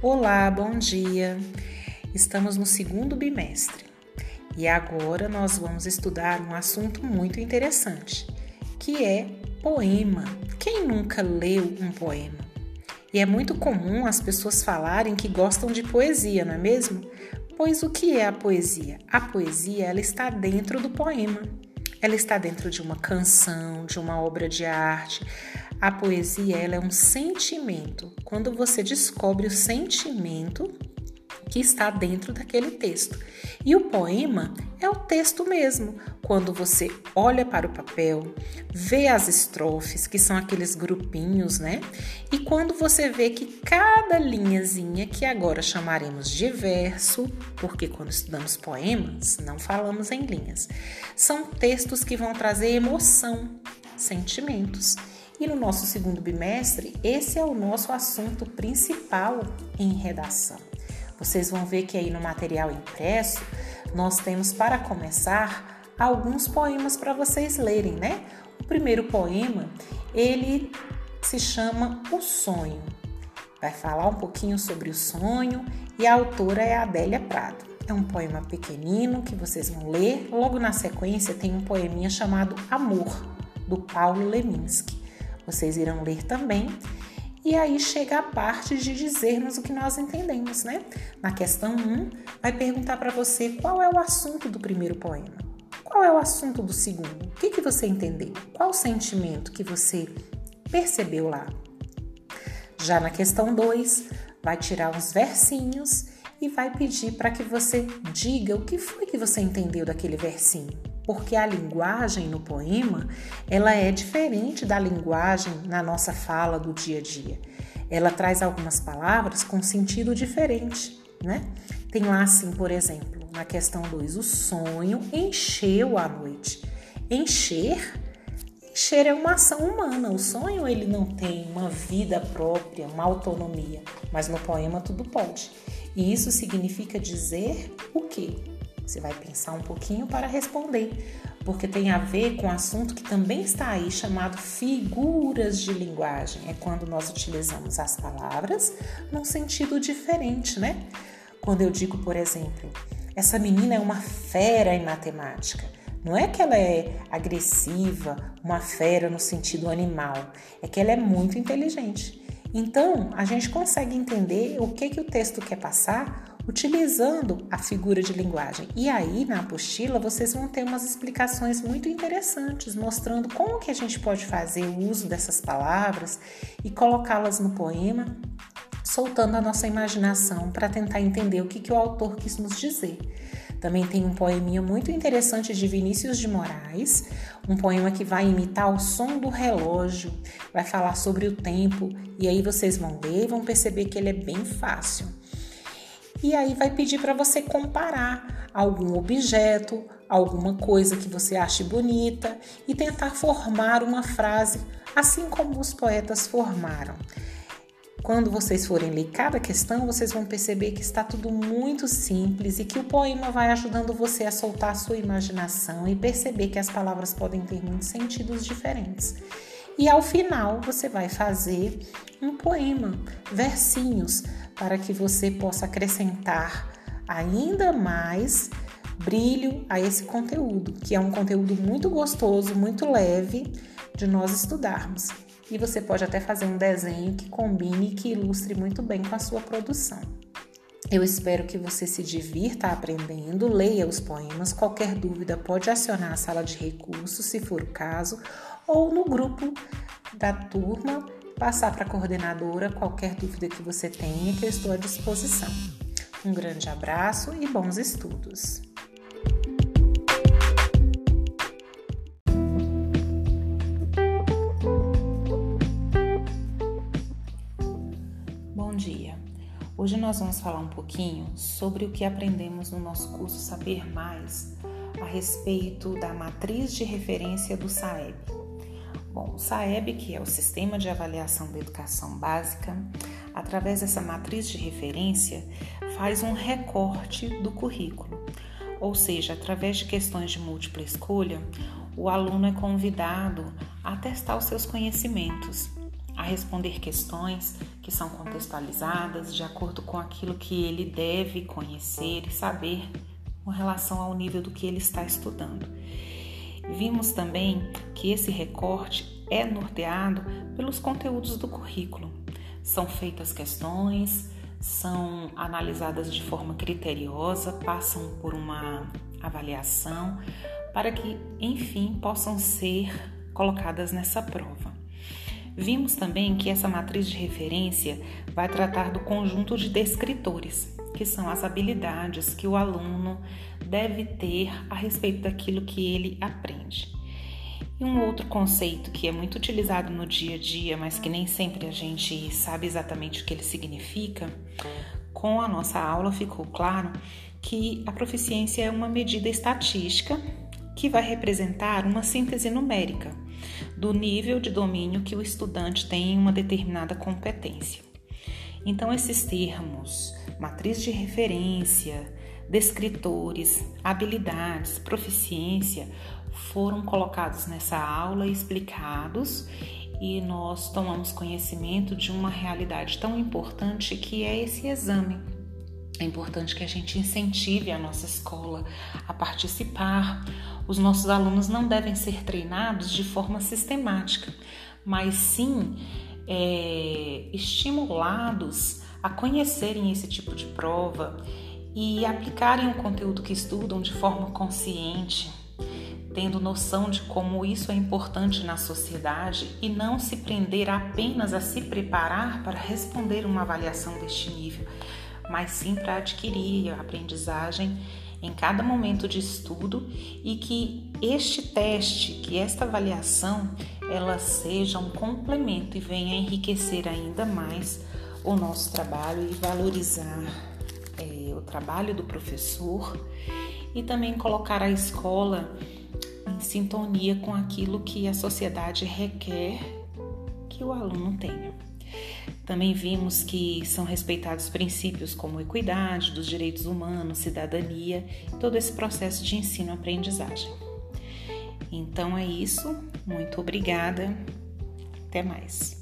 Olá, bom dia. Estamos no segundo bimestre e agora nós vamos estudar um assunto muito interessante, que é poema. Quem nunca leu um poema? E é muito comum as pessoas falarem que gostam de poesia, não é mesmo? Pois o que é a poesia? A poesia ela está dentro do poema. Ela está dentro de uma canção, de uma obra de arte. A poesia ela é um sentimento. Quando você descobre o sentimento que está dentro daquele texto. E o poema é o texto mesmo. Quando você olha para o papel, vê as estrofes, que são aqueles grupinhos, né? E quando você vê que cada linhazinha, que agora chamaremos de verso, porque quando estudamos poemas, não falamos em linhas, são textos que vão trazer emoção, sentimentos. E no nosso segundo bimestre, esse é o nosso assunto principal em redação. Vocês vão ver que aí no material impresso nós temos para começar alguns poemas para vocês lerem, né? O primeiro poema, ele se chama O Sonho. Vai falar um pouquinho sobre o sonho e a autora é a Adélia Prado. É um poema pequenino que vocês vão ler. Logo na sequência tem um poeminha chamado Amor, do Paulo Leminski. Vocês irão ler também e aí chega a parte de dizermos o que nós entendemos, né? Na questão 1, vai perguntar para você qual é o assunto do primeiro poema. Qual é o assunto do segundo? O que, que você entendeu? Qual o sentimento que você percebeu lá? Já na questão 2, vai tirar uns versinhos e vai pedir para que você diga o que foi que você entendeu daquele versinho porque a linguagem no poema ela é diferente da linguagem na nossa fala do dia a dia. Ela traz algumas palavras com sentido diferente, né? Tem lá assim, por exemplo, na questão 2, o sonho encheu a noite. Encher, encher é uma ação humana. O sonho ele não tem uma vida própria, uma autonomia, mas no poema tudo pode. E isso significa dizer o quê? Você vai pensar um pouquinho para responder, porque tem a ver com um assunto que também está aí chamado figuras de linguagem. É quando nós utilizamos as palavras num sentido diferente, né? Quando eu digo, por exemplo, essa menina é uma fera em matemática. Não é que ela é agressiva, uma fera no sentido animal, é que ela é muito inteligente. Então, a gente consegue entender o que, que o texto quer passar utilizando a figura de linguagem. E aí, na apostila, vocês vão ter umas explicações muito interessantes, mostrando como que a gente pode fazer o uso dessas palavras e colocá-las no poema, soltando a nossa imaginação para tentar entender o que, que o autor quis nos dizer. Também tem um poeminha muito interessante de Vinícius de Moraes, um poema que vai imitar o som do relógio, vai falar sobre o tempo, e aí vocês vão ler e vão perceber que ele é bem fácil e aí vai pedir para você comparar algum objeto, alguma coisa que você ache bonita e tentar formar uma frase assim como os poetas formaram. Quando vocês forem ler cada questão, vocês vão perceber que está tudo muito simples e que o poema vai ajudando você a soltar a sua imaginação e perceber que as palavras podem ter muitos sentidos diferentes. E ao final você vai fazer um poema, versinhos, para que você possa acrescentar ainda mais brilho a esse conteúdo, que é um conteúdo muito gostoso, muito leve de nós estudarmos. E você pode até fazer um desenho que combine e que ilustre muito bem com a sua produção. Eu espero que você se divirta aprendendo, leia os poemas. Qualquer dúvida pode acionar a sala de recursos, se for o caso, ou no grupo da turma, passar para a coordenadora qualquer dúvida que você tenha, que eu estou à disposição. Um grande abraço e bons estudos! Bom dia! Hoje nós vamos falar um pouquinho sobre o que aprendemos no nosso curso Saber Mais a respeito da matriz de referência do SAEB. Bom, o SAEB, que é o Sistema de Avaliação da Educação Básica, através dessa matriz de referência, faz um recorte do currículo. Ou seja, através de questões de múltipla escolha, o aluno é convidado a testar os seus conhecimentos. a responder questões que são contextualizadas de acordo com aquilo que ele deve conhecer e saber com relação ao nível do que ele está estudando. Vimos também que esse recorte é norteado pelos conteúdos do currículo. São feitas questões, são analisadas de forma criteriosa, passam por uma avaliação para que, enfim, possam ser colocadas nessa prova. Vimos também que essa matriz de referência vai tratar do conjunto de descritores, que são as habilidades que o aluno deve ter a respeito daquilo que ele aprende. E um outro conceito que é muito utilizado no dia a dia, mas que nem sempre a gente sabe exatamente o que ele significa, com a nossa aula ficou claro que a proficiência é uma medida estatística que vai representar uma síntese numérica do nível de domínio que o estudante tem em uma determinada competência. Então, esses termos, matriz de referência, descritores, habilidades, proficiência, foram colocados nessa aula e explicados, e nós tomamos conhecimento de uma realidade tão importante que é esse exame é importante que a gente incentive a nossa escola a participar. Os nossos alunos não devem ser treinados de forma sistemática, mas sim é, estimulados a conhecerem esse tipo de prova e aplicarem o conteúdo que estudam de forma consciente, tendo noção de como isso é importante na sociedade e não se prender apenas a se preparar para responder uma avaliação deste nível mas sim para adquirir a aprendizagem em cada momento de estudo e que este teste, que esta avaliação, ela seja um complemento e venha enriquecer ainda mais o nosso trabalho e valorizar é, o trabalho do professor e também colocar a escola em sintonia com aquilo que a sociedade requer que o aluno tenha. Também vimos que são respeitados princípios como equidade, dos direitos humanos, cidadania, todo esse processo de ensino-aprendizagem. Então é isso, muito obrigada, até mais.